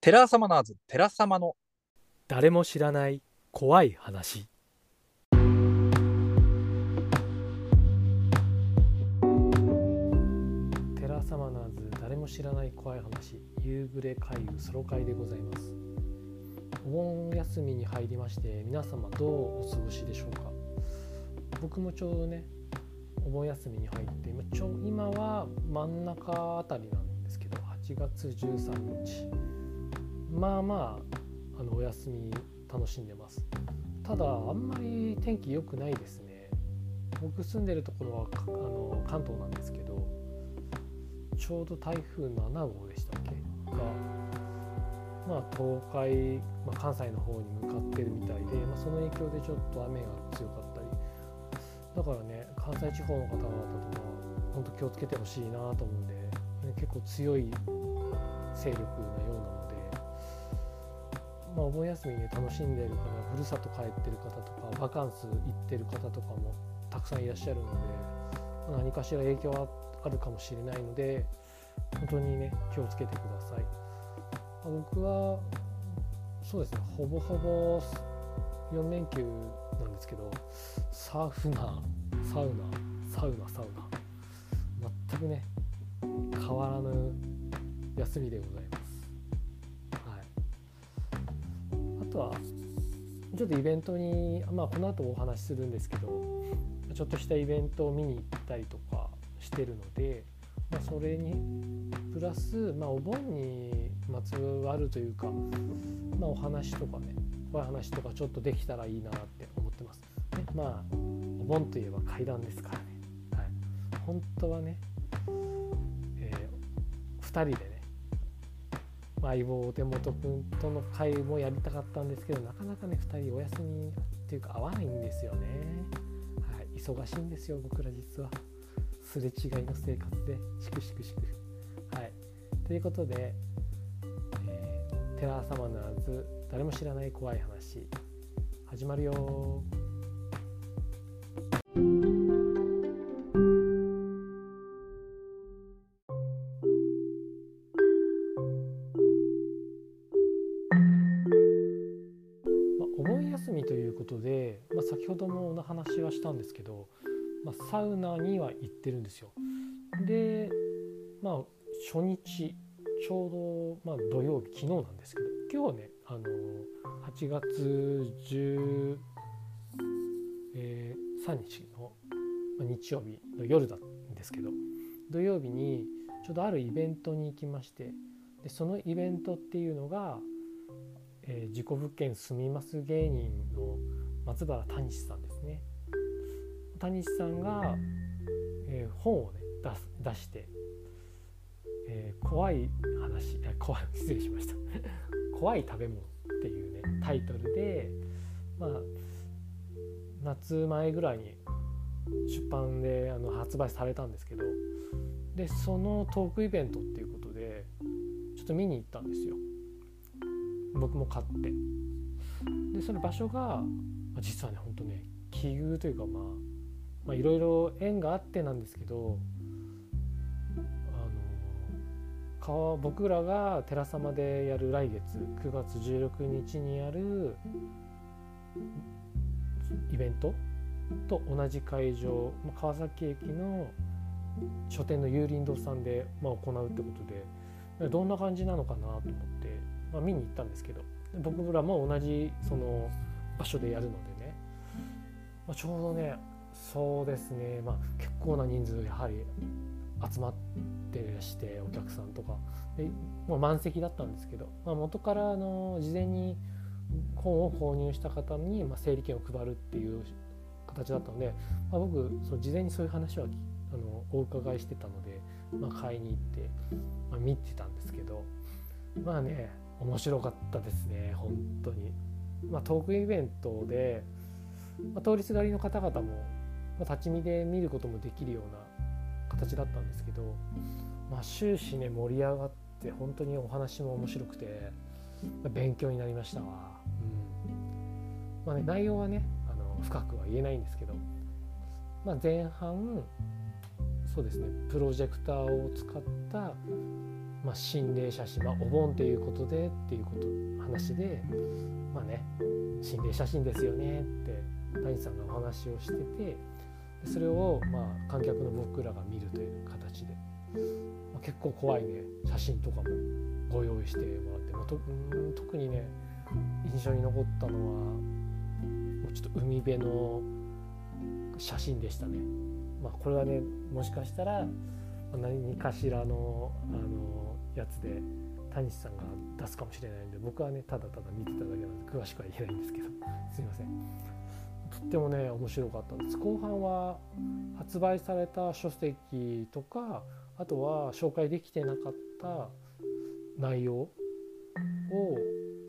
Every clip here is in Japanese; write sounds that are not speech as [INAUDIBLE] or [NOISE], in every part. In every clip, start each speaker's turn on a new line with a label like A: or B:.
A: テラサマナーズ、テラ様の。
B: 誰も知らない怖い話。テラサマナーズ誰も知らない怖い話。夕暮れ会議ソロ会でございます。お盆休みに入りまして皆様どうお過ごしでしょうか。僕もちょうどねお盆休みに入って今ちょ今は真ん中あたりなんですけど8月13日。まあまああのお休み楽しんでます。ただあんまり天気良くないですね。僕住んでるところはあの関東なんですけどちょうど台風7号でしたっけ？がまあ東海、まあ、関西の方に向かってるみたいで、まあ、その影響でちょっと雨が強かったり。だからね関西地方の方々とか本当気をつけてほしいなと思うんで、結構強い勢力なようなのまあ、お盆休みで楽しんでる方ふるさと帰ってる方とかバカンス行ってる方とかもたくさんいらっしゃるので何かしら影響はあるかもしれないので本当にね気をつけてください。ま僕はそうですねほぼほぼ4連休なんですけどサウナサウナサウナサウナ全くね変わらぬ休みでございます。とはちょっとイベントに、まあ、この後お話しするんですけどちょっとしたイベントを見に行ったりとかしてるので、まあ、それにプラス、まあ、お盆にまつわるというか、まあ、お話とかね怖い話とかちょっとできたらいいなって思ってます。ね、まあお盆といえば階段ですからね。はい、本当はね、えー、2人でね相棒お手元くんとの会もやりたかったんですけどなかなかね2人お休みっていうか合わないんですよね、はい、忙しいんですよ僕ら実は。すれ違いの生活で。しくしくしく。はい。ということで、えー、テラーサマナーズ誰も知らない怖い話始まるよ初日ちょうど、まあ、土曜日昨日なんですけど今日ねあの8月13日の、ま、日曜日の夜だんですけど土曜日にちょうどあるイベントに行きましてでそのイベントっていうのがえー、事故物件住みます芸人の松原谷さんですね。谷さんが、えー、本をね出して、えー、怖い話 [LAUGHS] 怖い失礼しました [LAUGHS] 怖い食べ物っていうねタイトルでまあ夏前ぐらいに出版であの発売されたんですけどでそのトークイベントっていうことでちょっと見に行ったんですよ。僕も買ってでその場所が実はねほんとね奇遇というかままあいろいろ縁があってなんですけど僕らが寺様でやる来月9月16日にやるイベントと同じ会場川崎駅の書店の有林堂さんで、まあ、行うってことでどんな感じなのかなと思ってまあ、見に行ったんですけど僕らも同じその場所でやるのでね、まあ、ちょうどねそうですね、まあ、結構な人数やはり集まってらしてお客さんとかでもう満席だったんですけど、まあ、元からあの事前に本を購入した方に、ま、整理券を配るっていう形だったので、まあ、僕その事前にそういう話はあのお伺いしてたので、まあ、買いに行って、まあ、見てたんですけどまあね面白かったですね本当に。まあ、トークイベントで、まあ、通りすがりの方々も、まあ、立ち見で見ることもできるような形だったんですけど、まあ、終始ね盛り上がって本当にお話も面白くて、まあ、勉強になりましたわ。うんまあね、内容はねあの深くは言えないんですけど、まあ、前半そうですねプロジェクターを使ったまあ、心霊写真、まあ、お盆っていうことでっていうこと話でまあね心霊写真ですよねって谷さんがお話をしててそれをまあ観客の僕らが見るという形で、まあ、結構怖いね。写真とかもご用意してもらって、まあ、と特にね印象に残ったのはもうちょっと海辺の写真でしたね。まあ、これはねもしかしたら何かしらのあのやつで谷さんが出すかもしれないんで僕はねただただ見てただけなんで詳しくは言えないんですけど。すいません。とってもね面白かったです後半は発売された書籍とかあとは紹介できてなかった内容を、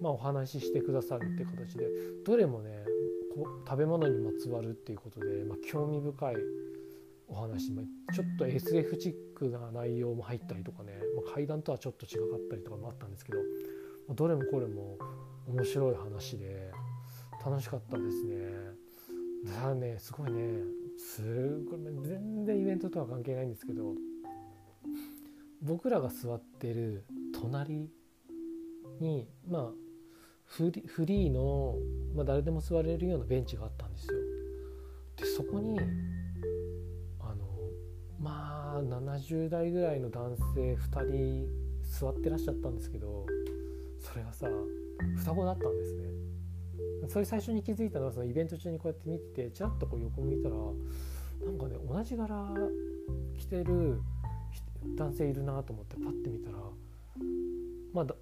B: まあ、お話ししてくださるって形でどれもねこ食べ物にまつわるっていうことで、まあ、興味深いお話ちょっと SF チックな内容も入ったりとかね、まあ、階段とはちょっと違かったりとかもあったんですけど、ま、どれもこれも面白い話で楽しかったですね。だからねすごいねすごい全然イベントとは関係ないんですけど僕らが座ってる隣にまあフリフリーの、まあ、誰でも座れるようなベンチがあったんですよ。でそこにあのまあ70代ぐらいの男性2人座ってらっしゃったんですけどそれがさ双子だったんですねそれ最初に気づいたのはそのイベント中にこうやって見ててちらっとこう横向いたらなんかね同じ柄着てる男性いるなと思ってパッて見たらまだ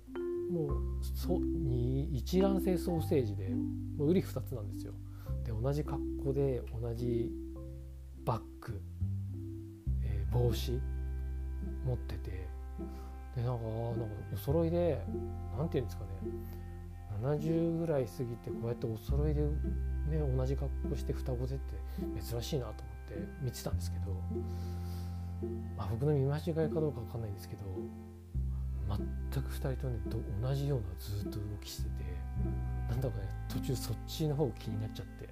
B: もうそに一卵性ソーセージでもう瓜二つなんですよ。で同じ格好で同じバッグ帽子持っててでなんかなんかお揃いで何て言うんですかね。70ぐらい過ぎてこうやってお揃いで、ね、同じ格好して双子でって珍しいなと思って見てたんですけど、まあ、僕の見間違いかどうか分かんないんですけど全く2人とね同じようなずっと動きしててなんだかね途中そっちの方気になっちゃって。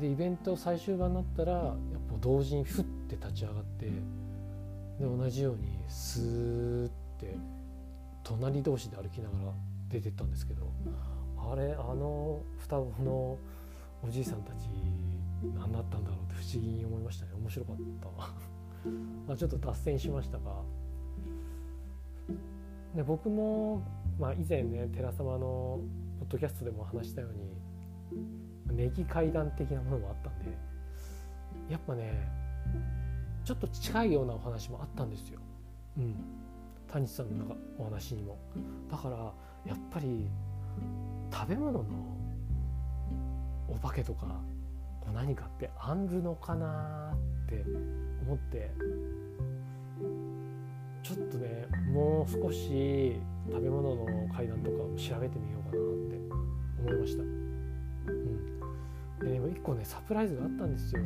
B: でイベント最終盤になったらやっぱ同時にフッて立ち上がってで同じようにスーって隣同士で歩きながら出てったんですけどあれあの双子のおじいさんたち何だったんだろうって不思議に思いましたね面白かった [LAUGHS] まあちょっと脱線しましたがで僕も、まあ、以前ね寺様のポッドキャストでも話したようにネギ階段的なものもあったんでやっぱねちょっと近いようなお話もあったんですよ。うん、谷さんのお話にも。だからやっぱり食べ物のお化けとか何かってあんるのかなって思ってちょっとねもう少し食べ物の階段とかを調べてみようかなって思いました。うんで1個ねサプライズがあったんですよ。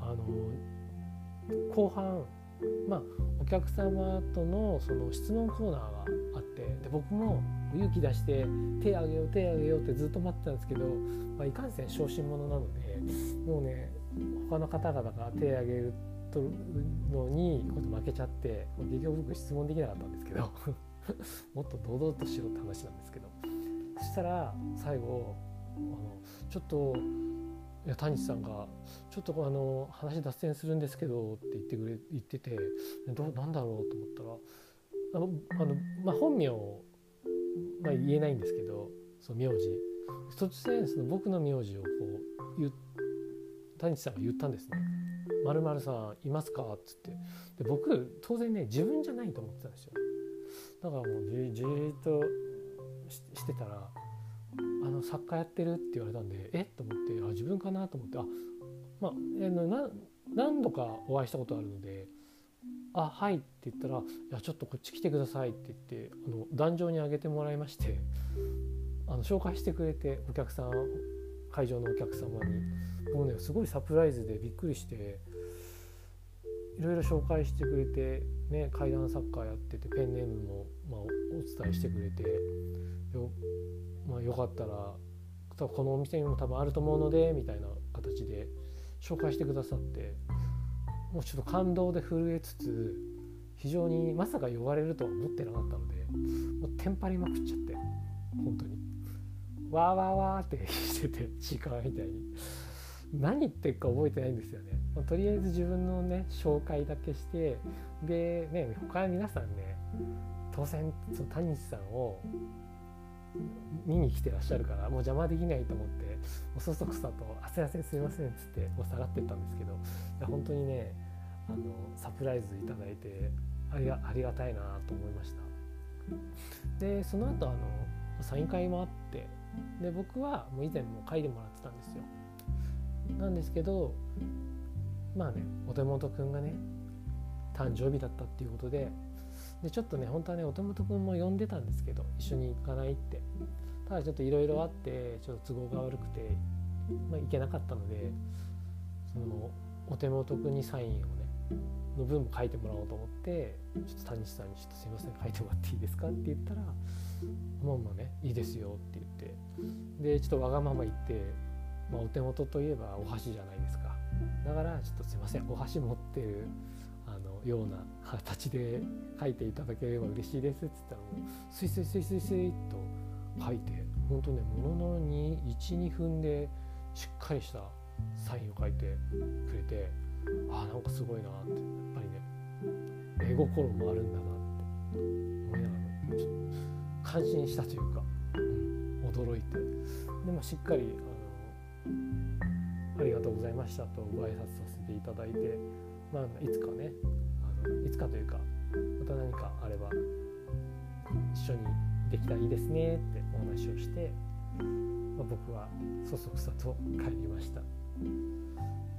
B: あの後半まあお客様とのその質問コーナーがって僕も勇気出して手あげよう手あげようってずっと待ってたんですけど、まあ、いかんせん小心者なのでもうね他の方々が手あげるとのにこと負けちゃって結局僕質問できなかったんですけど [LAUGHS] もっと堂々としろって話なんですけどそしたら最後あのちょっといや谷さんが「ちょっとあの話脱線するんですけど」って言ってくれ言っててどうなんだろうと思ったらあのあの、まあ、本名、まあ、言えないんですけどその名字。突然その僕の名字をこう言谷さんが言ったんですね。まるさんいますか?」っつって。で僕当然ね自分じゃないと思ってたんですよ。だからもうじじーっとしてたらあの作家やってる？って言われたんでえ？っと思ってあ自分かな？と思ってあまあ、えな何度かお会いしたことあるので「あはい」って言ったら「いやちょっとこっち来てください」って言ってあの壇上に上げてもらいましてあの紹介してくれてお客さん会場のお客様に。もうねすごいサプライズでびっくりしていろいろ紹介してくれて、ね、怪談作家やっててペンネームも、まあ、お伝えしてくれてよまあ、よかったらこのお店にも多分あると思うのでみたいな形で紹介してくださって。もうちょっと感動で震えつつ非常にまさか呼ばれるとは思ってなかったのでもうテンパりまくっちゃって本当に。わーわーわーってしてて時間みたいに。何言ってるか覚えてないんですよね、まあ、とりあえず自分のね紹介だけしてでね他の皆さんね当然その谷さんを見に来てらっしゃるからもう邪魔できないと思ってもうそそくさと「あすいませすいません」っつってもう下がってったんですけどいや本当にねあのサプライズいただいてありがありがたいなと思いました。でその後あのサイン会もあってで僕はもう以前も書いてもらってたんですよ。なんですけどまあねお手元くんがね誕生日だったっていうことででちょっとね本当はねお手元くんも呼んでたんですけど一緒に行かないって。ただちょっといろいろあってちょっと都合が悪くて、まあ、行けなかったのでそのお手元くんにサインをねの分も書いてもらおうと思ってちょっと谷さんに「ちょっとすいません書いてもらっていいですか?」って言ったら「まあまあねいいですよ」って言ってでちょっとわがまま言って、まあ、お手元といえばお箸じゃないですかだからちょっとすいませんお箸持ってるあのような形で書いていただければ嬉しいですっつったらもうスイスイスイスイスイっと書いて本当ねものの12分でしっかりしたサインを書いてくれてあなんかすごいなって。やっぱりね絵心もあるんだなって。思いながら感心したというか、うん、驚いて。でもしっかりあのありがとうございましたとご挨拶させていただいて、まあ、いつかねあのいつかというかまた何かあれば一緒にできたらいいですねってお話をして、まあ、僕はそそくさと帰りました。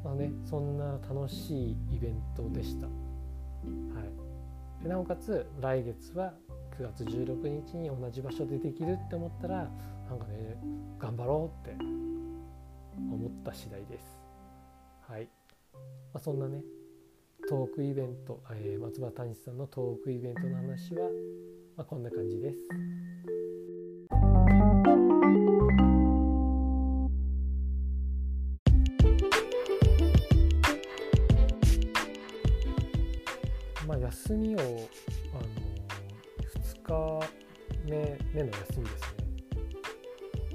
B: まあね、そんな楽しいイベントでした。はい、でなおかつ来月は9月16日に同じ場所でできるって思ったらなんかね頑張ろうって思った次第です。はい、まあ、そんなねトークイベント、えー、松葉谷さんのトークイベントの話は、まあ、こんな感じです。休みを、あの2日目目の休みですね、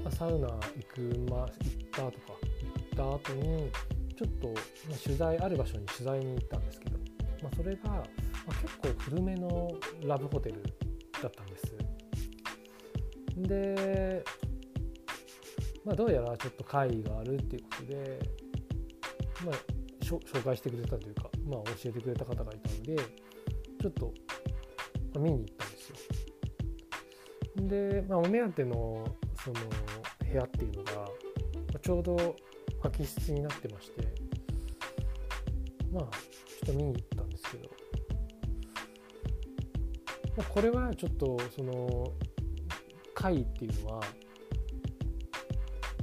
B: まあ、サウナ行く、ま、行ったとか行った後にちょっと、まあ、取材ある場所に取材に行ったんですけど、まあ、それが、まあ、結構古めのラブホテルだったんです。で、まあ、どうやらちょっと会議があるっていうことで、まあ、紹介してくれたというか、まあ、教えてくれた方がいたのでちょっと見に行ったんですよ。で、まあ、お目当てのその部屋っていうのがちょうど空き室になってましてまあちょっと見に行ったんですけど、まあ、これはちょっとその会っていうのは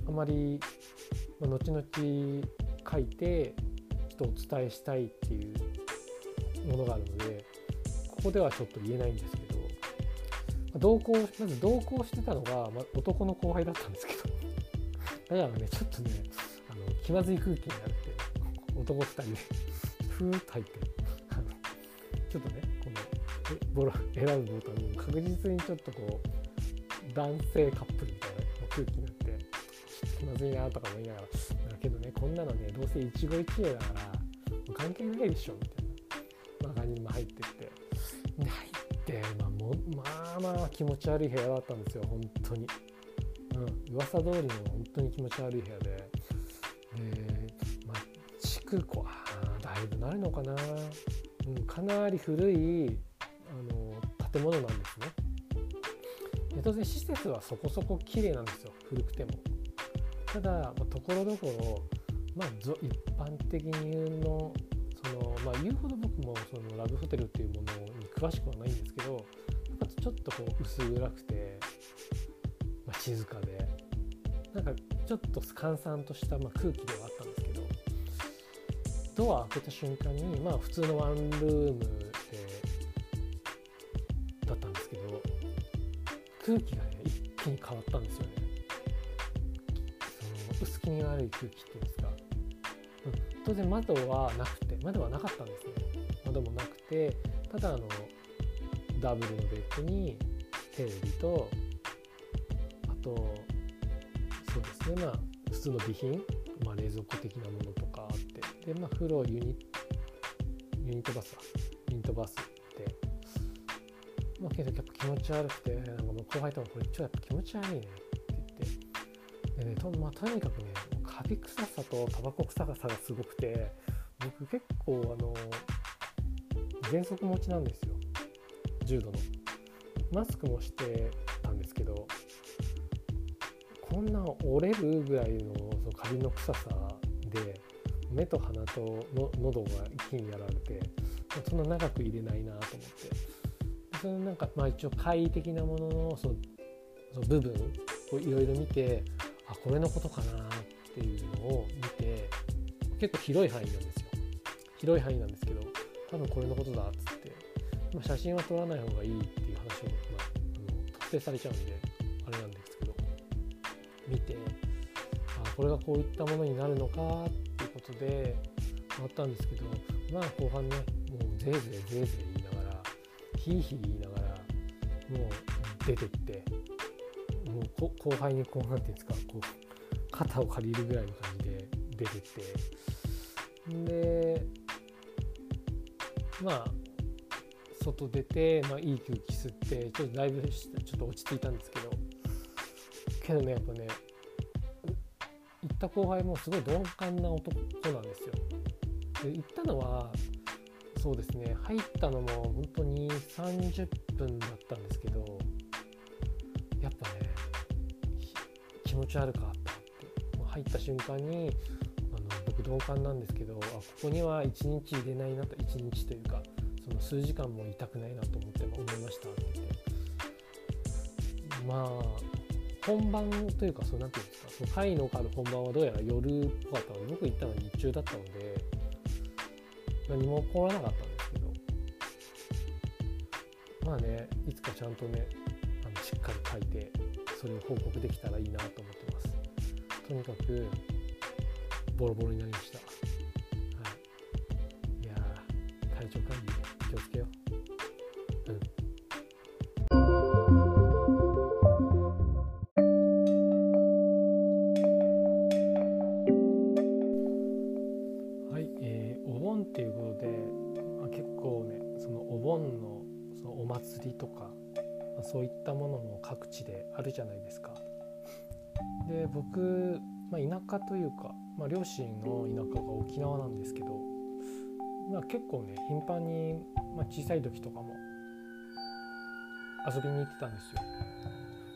B: あまり、まあ、後々書いてちょっとお伝えしたいっていうものがあるのでここではちょっと言えないんですけど同行まず同行してたのが、まあ男の後輩だったんですけど。だからねちょっとねあの気まずい空気になって男2人でふーっと入ってちょっとねこのボロ選ぶボタン確実にちょっとこう男性カップルみたいな空気になって気まずいなとか思いながらだけどねこんなのねどうせ一期一会だから関係ないでしょみたいな、まあ、感じにも入ってって。で入って、まあ、もまあまあ気持ち悪い部屋だったんですよ本当に、うん、噂通りの本当に気持ち悪い部屋で。で、まあ、築こあだいぶなるのかな、うん、かなり古いあの建物なんですね。で当然施設はそこそこ綺麗なんですよ古くても。ただ、ところどころまあ、一般的に言うの、まあ、言うほど僕もそのラブホテルっていうものに詳しくはないんですけどちょっとこう薄暗くて、まあ、静かでなんかちょっと閑散としたまあ空気ではあったんですけどドア開けた瞬間にまあ普通のワンルームでだったんですけど空気がね一気に変わったんですよね。その薄気味悪い空気っていうんです当然窓はなくて窓はなかったんですね。窓もなくてただあのダブルのベッドにテレビとあとそうですねまあ普通の備品、まあ、冷蔵庫的なものとかあってでまあ風呂ユニユニットバスだユニットバスってまあけどやっぱ気持ち悪くてなんかもう後輩ともこれちょっとやっぱ気持ち悪いねって言ってでねと,、まあ、とにかくね臭さとタバコ臭さがすごくて僕結構あの喘息持ちなんですよ。重度の。マスクもしてたんですけどこんな折れるぐらいのそのカビの臭さで目と鼻との喉が一気にやられてそんな長く入れないなと思って。そのなんかまあ一応簡易的なもののそのその部分をいろいろ見てあこれのことかなっていうのを見て結構広い範囲なんですよ。広い範囲なんですけど多分これのことだっつって、まあ、写真は撮らない方がいいっていう話を、まあ、の特定されちゃうんであれなんですけど見てあこれがこういったものになるのかっていうことで終わったんですけどまあ後半ねもうぜいぜいぜいぜい言いながらひいひい言いながらもう出てってもう後輩にこうなんていうんですかこう肩を借りるぐらいの感じで出てって。でまあ外出て、まあ、いい空気吸ってちょっとだいぶちょっと落ち着いたんですけど。けどねやっぱね行った後輩もすごい鈍感な男なんですよ。で行ったのはそうですね入ったのも本当に30分だったんですけどやっぱね気持ち悪かった。入った瞬間にあの僕鈍感なんですけどあここには1日入れないなと1日というかその数時間も痛くないなと思って思いました。って言ってまあ本番というかそうなんていうんですかその会のある本番はどうやら夜っぽかったので僕行ったのは日中だったので何も起こらなかったんですけど。まあねいつかちゃんとねあのしっかり書いてそれを報告できたらいいなと思ってます。とにかくボロボロになりました。はい。いや体調管理気をつけよう。というか、まあ、両親の田舎が沖縄なんですけど、まあ、結構ね頻繁に、まあ、小さい時とかも遊びに行ってたんですよ。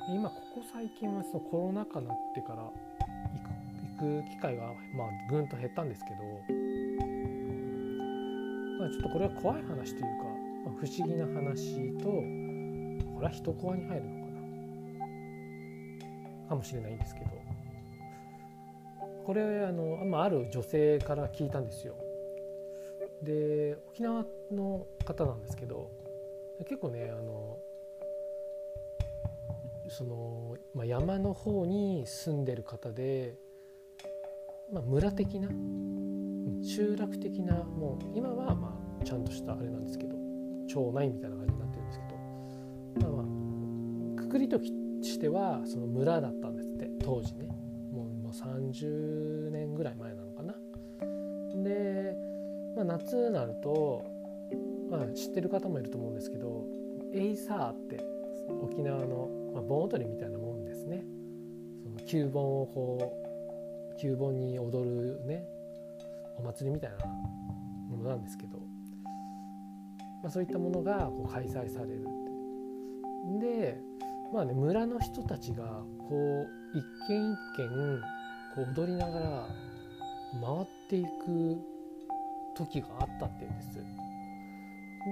B: で今ここ最近はそのコロナ禍になってから行く行く機会がまあぐんと減ったんですけど、まあ、ちょっとこれは怖い話というか、まあ、不思議な話とこれは人コアに入るのかなかもしれないんですけどこれあの、まあ、る女性から聞いたんですよ。で沖縄の方なんですけど結構ねあのその、まあ、山の方に住んでる方で、まあ、村的な集落的なもう今はまあちゃんとしたあれなんですけど町内みたいな感じになってるんですけどまあまあくくりとしてはその村だったんですって当時ね30年ぐらい前なのかな。で、まあ、夏になると、まあ、知ってる方もいると思うんですけどエイサーって沖縄の、まあ、盆踊りみたいなもんですね。その旧盆をこう旧盆に踊るねお祭りみたいなものなんですけど、まあ、そういったものがこう開催されるってでまあね村の人たちがこう一軒一軒こう踊りながら回っていく時があったっていうんです。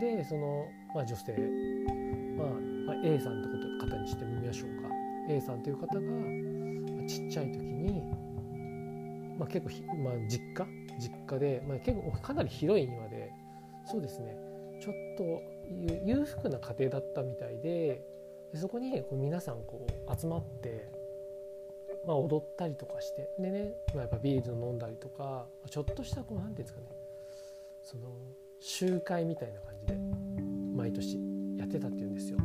B: でその、まあ、女性、まあまあ、A さんってこと方にしてみましょうか。A さんという方がまあちっちゃい時に、まあ、結構ひ、まあ、実家？実家で、まあ、結構かなり広い庭でそうですね。ちょっと裕福な家庭だったみたいででそこにこう皆さんこう集まって、まあ、踊ったりとかしてでね、まあ、やっぱビール飲んだりとかちょっとしたこうなんていうんですかねその集会みたいな感じで毎年やってたっていうんですよ。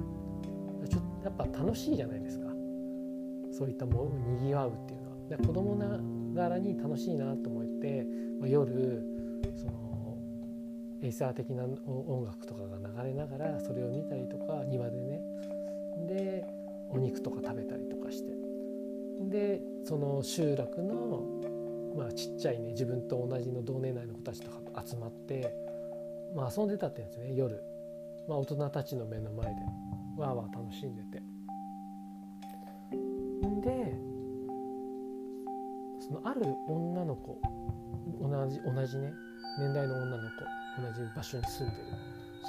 B: ちょやっぱ楽しいじゃないですか。そういったものにぎわうっていうのは。で子供ながらに楽しいなと思って、まあ、夜そのエイサー的な音楽とかが流れながらそれを見たりとか庭でね。でお肉とか食べたりとかして。でその集落の、まあ、ちっちゃいね自分と同じの同年代の子たちとか集まって、まあ、遊んでたって言うんですね夜、まあ、大人たちの目の前で。わーわー楽しんでて。でそのある女の子同じ同じね年代の女の子同じ場所に住んでる。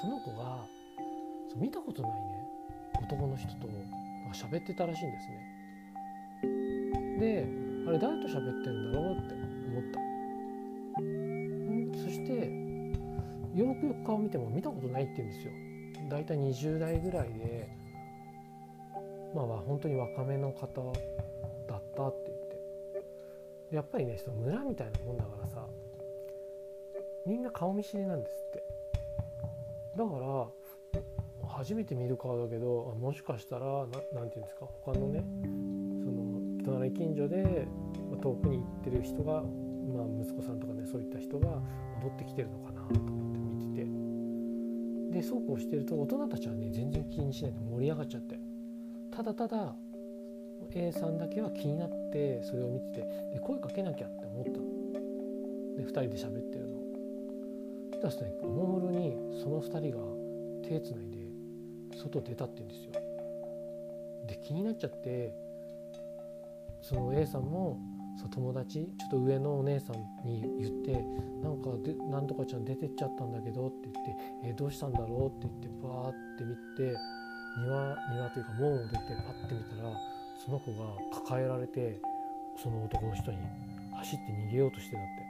B: その子が見たことないね男の人と喋ってたらしいんですね。であれ誰と喋ってんだろうって思った。そしてよくよく顔見ても見たことないって言うんですよ。だいたい20代ぐらいでまあ本当に若めの方だったって言って。やっぱりねその村みたいなもんだからさみんな顔見知りなんですって。だから初めて見る顔だけどもしかしたら何て言うんですか他のね隣近所で遠くに行ってる人が、まあ、息子さんとかねそういった人が戻ってきてるのかなと思って見てて。でそうこうしてると大人たちはね全然気にしないで盛り上がっちゃって。ただただ A さんだけは気になってそれを見ててで声かけなきゃって思ったの。で2人で喋ってるの。そしたらねおもむろにその2人が手つないで外出たって言うんですよ。で気になっちゃってその A さんもそう友達ちょっと上のお姉さんに言ってなんかでなんとかちゃん出てっちゃったんだけどって言ってえどうしたんだろうって言ってバーって見て庭庭というか門を出てパッて見たらその子が抱えられてその男の人に走って逃げようとしてたって。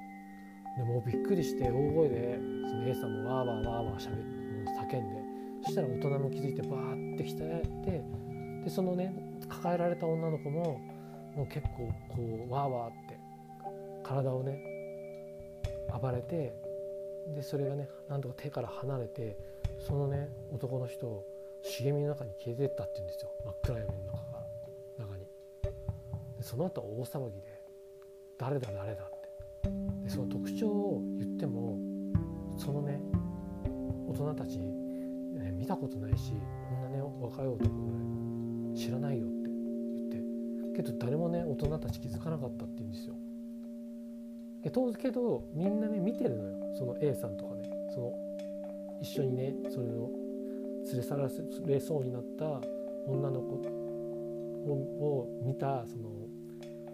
B: でもうびっくりして大声でその A さんもわーわーわーわーしゃべ叫んで。そしたら大人も気づいてバーって来てでそのね抱えられた女の子ももう結構こうわーわーって体をね暴れてでそれがねなんとか手から離れてそのね男の人を茂みの中に消えてったって言うんですよ。真っ暗闇の中から中に。でその後大騒ぎで「誰だ誰だ」って。でその特徴を言ってもそのね大人たち、ね、見たことないしこんなね若い男ぐらい知らないよってけど誰もね大人たち気づかなかったって言うんですよ。けどみんなね見てるのよ。その A さんとかね。その一緒にねそれを連れ去られそうになった女の子を見たその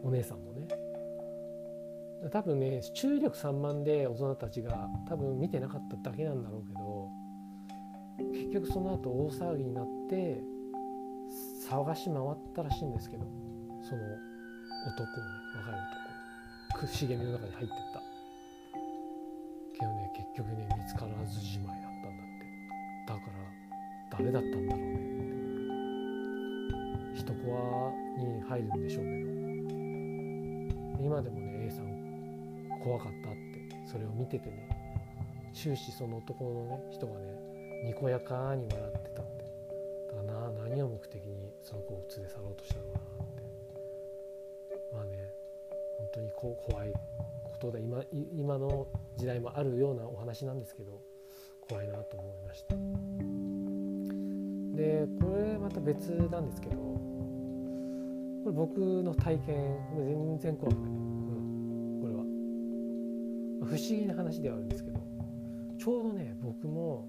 B: お姉さんもね。多分ね注意力散漫で大人たちが多分見てなかっただけなんだろうけど結局その後大騒ぎになって騒がし回ったらしいんですけど。その男をね若い男茂みの中に入ってった。けどね結局ね見つからずじまいだったんだって。だから誰だったんだろうねって。一コアに入るんでしょうけど。今でもね A さん怖かったってそれを見ててね。終始その男のね人がねにこやかに笑ってたって。だからな何を目的にその子を連れ去ろうとしたのか。こ怖いことで今今の時代もあるようなお話なんですけど怖いなと思いました。でこれまた別なんですけどこれ僕の体験全然怖くない、うん、これは。不思議な話ではあるんですけどちょうどね僕も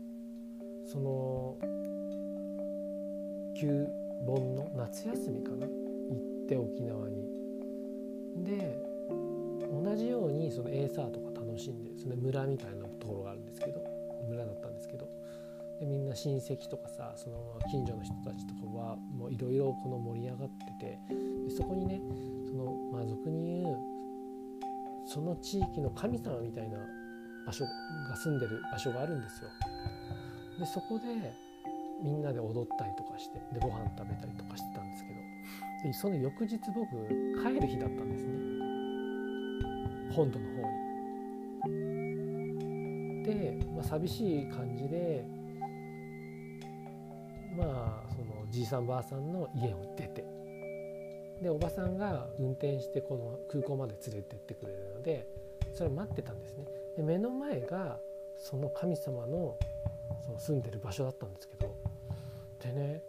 B: その旧盆の夏休みかな？行って沖縄に。で同じようにそのエーサーとか楽しんでその村みたいなところがあるんですけど村だったんですけどでみんな親戚とかさその近所の人たちとかはもういろいろこの盛り上がっててでそこにねそのまあ俗に言うその地域の神様みたいな場所が住んでる場所があるんですよ。でそこでみんなで踊ったりとかしてでご飯食べたりとかしてたんですけどでその翌日僕帰る日だったんですね本土の方に。で、まあ、寂しい感じでまあそのじいさんばあさんの家を出て。でおばさんが運転してこの空港まで連れてってくれるのでそれを待ってたんですね。で目の前がその神様のその住んでる場所だったんですけどでね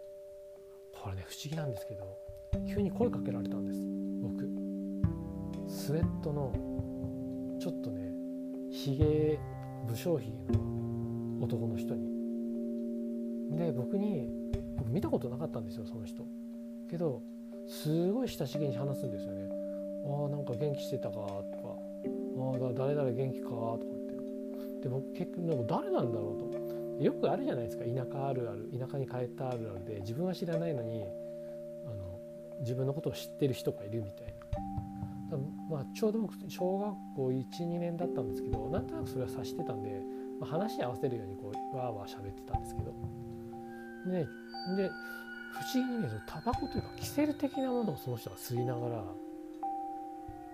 B: これね不思議なんですけど急に声かけられたんです僕。スウェットのちょっとねひげ武将ひげの男の人に。で僕に僕見たことなかったんですよその人。けどすごい親しげに話すんですよね。ああなんか元気してたかとか。ああ誰々元気かとかって。で僕結局誰なんだろうと。よくあるじゃないですか。田舎あるある。田舎に帰ったあるあるで自分は知らないのにあの自分のことを知ってる人がいるみたいな。まあ、ちょうど僕小学校12年だったんですけどなんとなくそれは察してたんで、まあ、話に合わせるようにこうわーわー喋ってたんですけど。でで不思議にねタバコというかキセル的なものをその人が吸いながら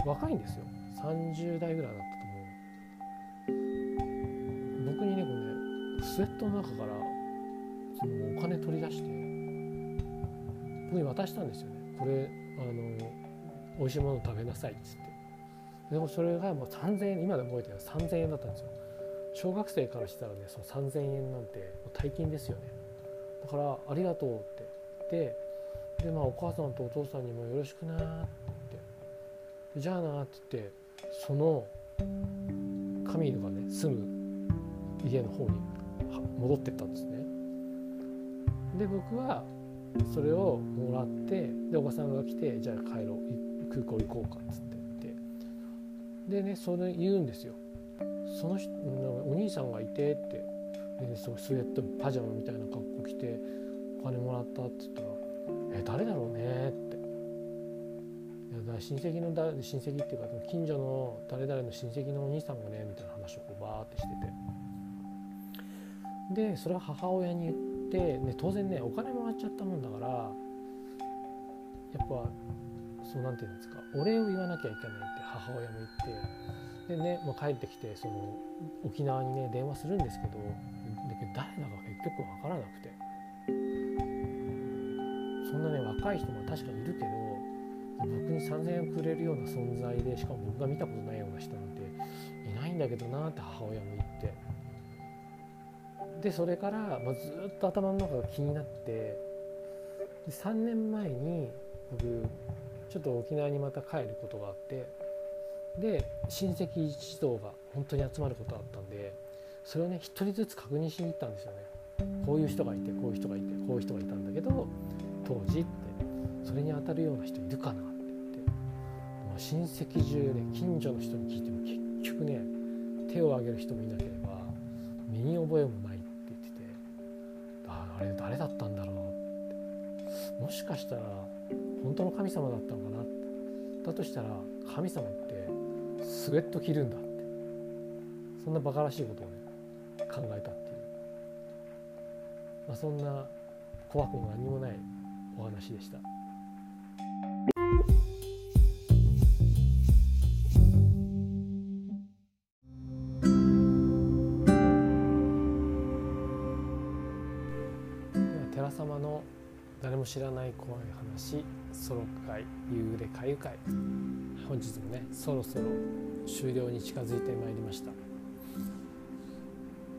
B: 若いんですよ。30代ぐらいだったと思う。僕にねこうねスウェットの中からそのお金取り出して僕に渡したんですよね。これあの美味しいもの食べなさいっつって。でもそれがもう3000円今でも覚えてる3000円だったんですよ。小学生からしたらねその3000円なんて大金ですよね。だから「ありがとう」って。言ってでまあお母さんとお父さんにもよろしくなって。じゃあなって言ってその神がね住む家の方に戻ってったんですね。で僕はそれをもらってでおばさんが来てじゃあ帰ろう。空港行こうかっつって。でねそれ言うんですよ。その人お兄さんがいてって。で、そうスウェットパジャマみたいな格好着てお金もらったって言ったら「え誰だろうね」って。いや親戚の誰親戚っていうか近所の誰々の親戚のお兄さんがねみたいな話をこうバーってしてて。でそれは母親に言って、ね、当然ねお金もらっちゃったもんだからやっぱそうなんていうんですか。お礼を言わなきゃいけないって母親も言って。でね、まあ、帰ってきてその沖縄にね電話するんですけどだけど誰だか結局分からなくて。そんなね若い人も確かにいるけど僕に3,000円くれるような存在でしかも僕が見たことないような人なんていないんだけどなって母親も言って。でそれから、まあ、ずっと頭の中が気になって。で3年前に僕ちょっと沖縄にまた帰ることがあってで親戚一同が本当に集まることだったんでそれをね一人ずつ確認しに行ったんですよね。こういう人がいてこういう人がいてこういう人がいたんだけど当時って。それに当たるような人いるかなって。言ってもう親戚中ね近所の人に聞いても結局ね手を挙げる人もいなければ身に覚えもないって言っててあれ誰だったんだもしかしたら本当の神様だったのかな。だとしたら神様ってスウェット着るんだって。そんなバカらしいことをね考えたっていう、まあ、そんな怖くも何もないお話でした。知らない怖い話ソロ会夕暮れかゆ会本日もねそろそろ終了に近づいてまいりました、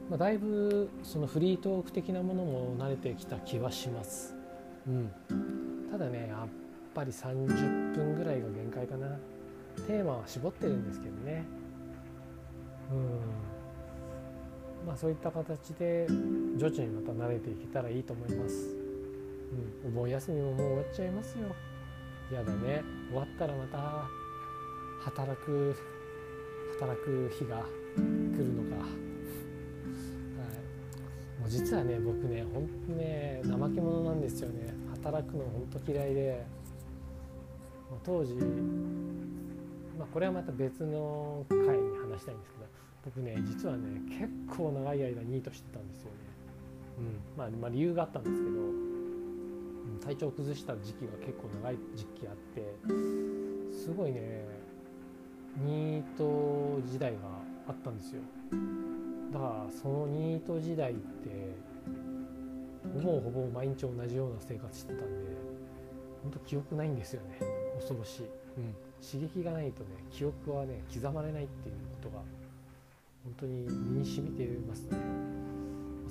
B: まあ、だいぶそのフリートーク的なものも慣れてきた気はします。うん。ただねやっぱり30分ぐらいが限界かな。テーマは絞ってるんですけどね。うん。まあそういった形で徐々にまた慣れていけたらいいと思います。うん、お盆休みももう終わっちゃいますよ。やだね。終わったらまた働く働く日が来るのか、はい、もう実はね僕ねほんとね怠け者なんですよね。働くのほんと嫌いで。当時まあこれはまた別の回に話したいんですけど僕ね実はね結構長い間ニートしてたんですよね、うん。まあ、まあ理由があったんですけど体調を崩した時期が結構長い時期あってすごいねニート時代があったんですよ。だからそのニート時代ってほぼほぼ毎日同じような生活してたんで本当記憶ないんですよね恐ろしい、うん、刺激がないとね記憶はね刻まれないっていうことが本当に身に染みてますね。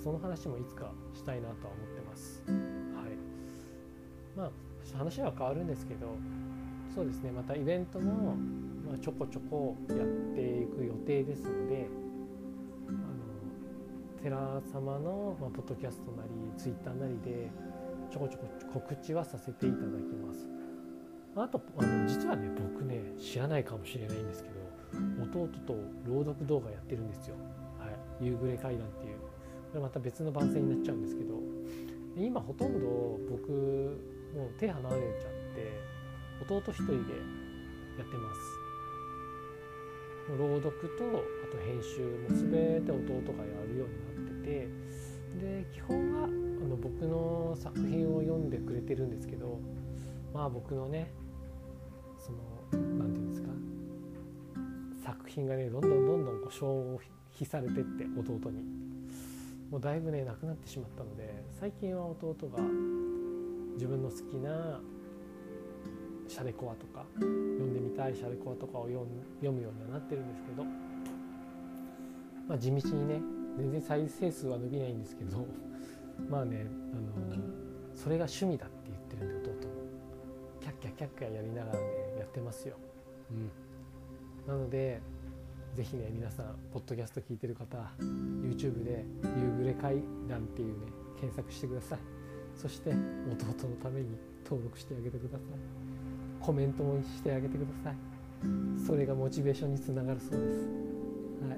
B: その話もいつかしたいなとは思ってます。はいまあ話は変わるんですけどそうですねまたイベントも、まあ、ちょこちょこやっていく予定ですのであの寺様の、まあ、ポッドキャストなりツイッターなりでちょこちょこ告知はさせていただきます。あとあの実はね僕ね知らないかもしれないんですけど弟と朗読動画やってるんですよ、はい、夕暮れ階段っていう。これまた別の番宣になっちゃうんですけど。今ほとんど僕もう手離れちゃって弟一人でやってます。朗読とあと編集も全て弟がやるようになっててで基本はあの僕の作品を読んでくれてるんですけどまあ僕のねその何て言うんですか作品がねどんどんどんどんこう消費されてって弟に。もうだいぶねなくなってしまったので最近は弟が自分の好きなシャレコアとか読んでみたいシャレコアとかを読むようにはなってるんですけど、まあ、地道にね全然再生数は伸びないんですけど [LAUGHS] まあねあのそれが趣味だって言ってるんで弟もキャッキャキャッキャやりながらねやってますよ、うん、なのでぜひね皆さんポッドキャスト聞いてる方 YouTube で「夕暮れ階段」っていうね検索してくださいそして弟のために登録してあげてください。コメントもしてあげてください。それがモチベーションにつながるそうです。はい、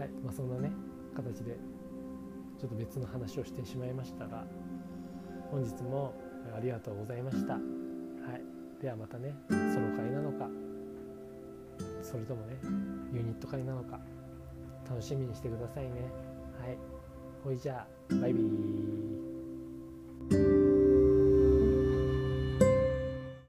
B: はい。まあ、そんなね形でちょっと別の話をしてしまいましたが本日もありがとうございました、はい、ではまたねソロ会なのかそれともねユニット会なのか楽しみにしてくださいね。はい。ほいじゃあバイビー。